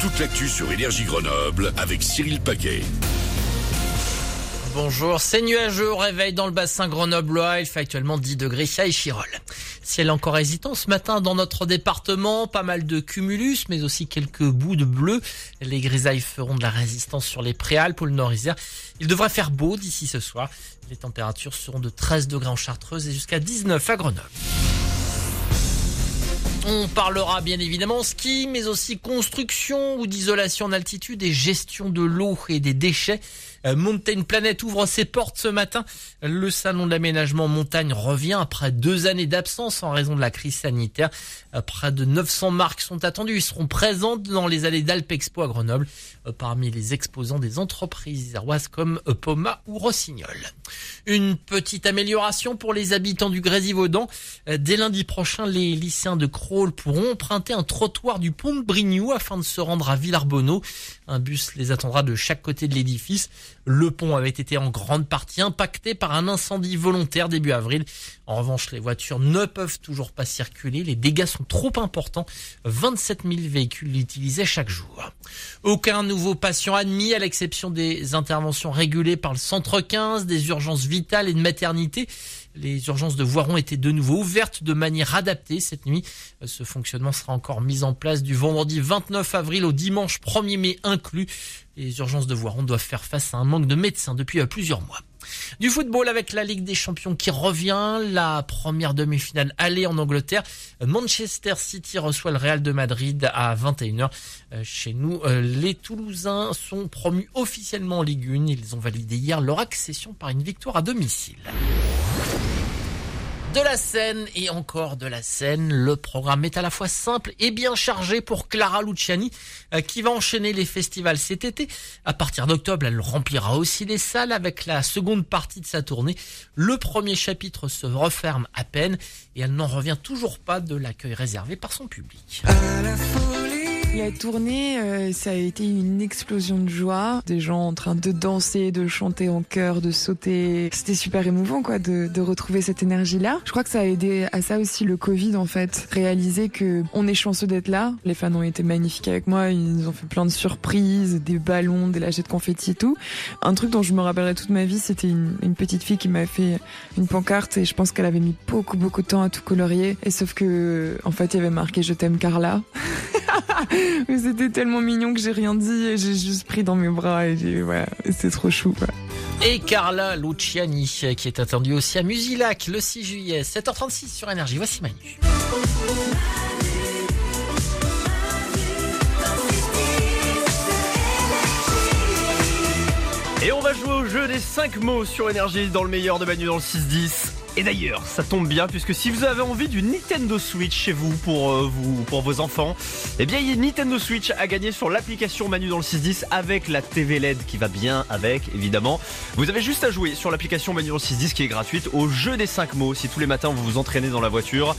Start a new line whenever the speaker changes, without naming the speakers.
toute l'actu sur Énergie Grenoble avec Cyril Paquet.
Bonjour, c'est nuageux au réveil dans le bassin grenoblois. Il fait actuellement 10 degrés à Échirol. Ciel encore hésitant ce matin dans notre département. Pas mal de cumulus, mais aussi quelques bouts de bleu. Les grisailles feront de la résistance sur les préalpes ou le nord-isère. Il devrait faire beau d'ici ce soir. Les températures seront de 13 degrés en Chartreuse et jusqu'à 19 à Grenoble. On parlera bien évidemment ski, mais aussi construction ou d'isolation en altitude et gestion de l'eau et des déchets. Euh, Mountain Planet ouvre ses portes ce matin. Le salon de l'aménagement montagne revient après deux années d'absence en raison de la crise sanitaire. Euh, près de 900 marques sont attendues. Ils seront présentes dans les allées d'Alpexpo à Grenoble. Euh, parmi les exposants des entreprises iséroises comme Poma ou Rossignol. Une petite amélioration pour les habitants du Grésivaudan. Dès lundi prochain, les lycéens de Crolles pourront emprunter un trottoir du pont de Brignoux afin de se rendre à Villarbonneau. Un bus les attendra de chaque côté de l'édifice. Le pont avait été en grande partie impacté par un incendie volontaire début avril. En revanche, les voitures ne peuvent toujours pas circuler. Les dégâts sont trop importants. 27 000 véhicules l'utilisaient chaque jour. Aucun nouveau patient admis à l'exception des interventions régulées par le centre 15, des urgences vitales et de maternité. Les urgences de Voiron étaient de nouveau ouvertes de manière adaptée cette nuit. Ce fonctionnement sera encore mis en place du vendredi 29 avril au dimanche 1er mai inclus. Les urgences de Voiron doivent faire face à un manque de médecins depuis plusieurs mois. Du football avec la Ligue des Champions qui revient, la première demi-finale allée en Angleterre. Manchester City reçoit le Real de Madrid à 21h. Euh, chez nous, euh, les Toulousains sont promus officiellement en Ligue 1. Ils ont validé hier leur accession par une victoire à domicile de la scène et encore de la scène. Le programme est à la fois simple et bien chargé pour Clara Luciani euh, qui va enchaîner les festivals cet été. À partir d'octobre, elle remplira aussi les salles avec la seconde partie de sa tournée. Le premier chapitre se referme à peine et elle n'en revient toujours pas de l'accueil réservé par son public.
Tournée, euh, ça a été une explosion de joie. Des gens en train de danser, de chanter en chœur, de sauter. C'était super émouvant, quoi, de, de retrouver cette énergie-là. Je crois que ça a aidé à ça aussi le Covid, en fait. Réaliser que on est chanceux d'être là. Les fans ont été magnifiques avec moi. Ils ont fait plein de surprises, des ballons, des lâchers de confettis et tout. Un truc dont je me rappellerai toute ma vie, c'était une, une petite fille qui m'a fait une pancarte et je pense qu'elle avait mis beaucoup, beaucoup de temps à tout colorier. Et sauf que, en fait, il y avait marqué Je t'aime Carla. Mais c'était tellement mignon que j'ai rien dit et j'ai juste pris dans mes bras et j'ai, voilà, c'est trop chou, quoi.
Et Carla Luciani, qui est attendue aussi à Musilac le 6 juillet, 7h36 sur Énergie. Voici Manu.
Et on va jouer au jeu des 5 mots sur énergie dans le meilleur de Manu dans le 6-10. Et d'ailleurs, ça tombe bien puisque si vous avez envie d'une Nintendo Switch chez vous pour euh, vous pour vos enfants, eh bien il y a Nintendo Switch à gagner sur l'application Manu dans le 610 avec la TV LED qui va bien avec évidemment. Vous avez juste à jouer sur l'application Manu dans le 610 qui est gratuite au jeu des 5 mots si tous les matins vous vous entraînez dans la voiture.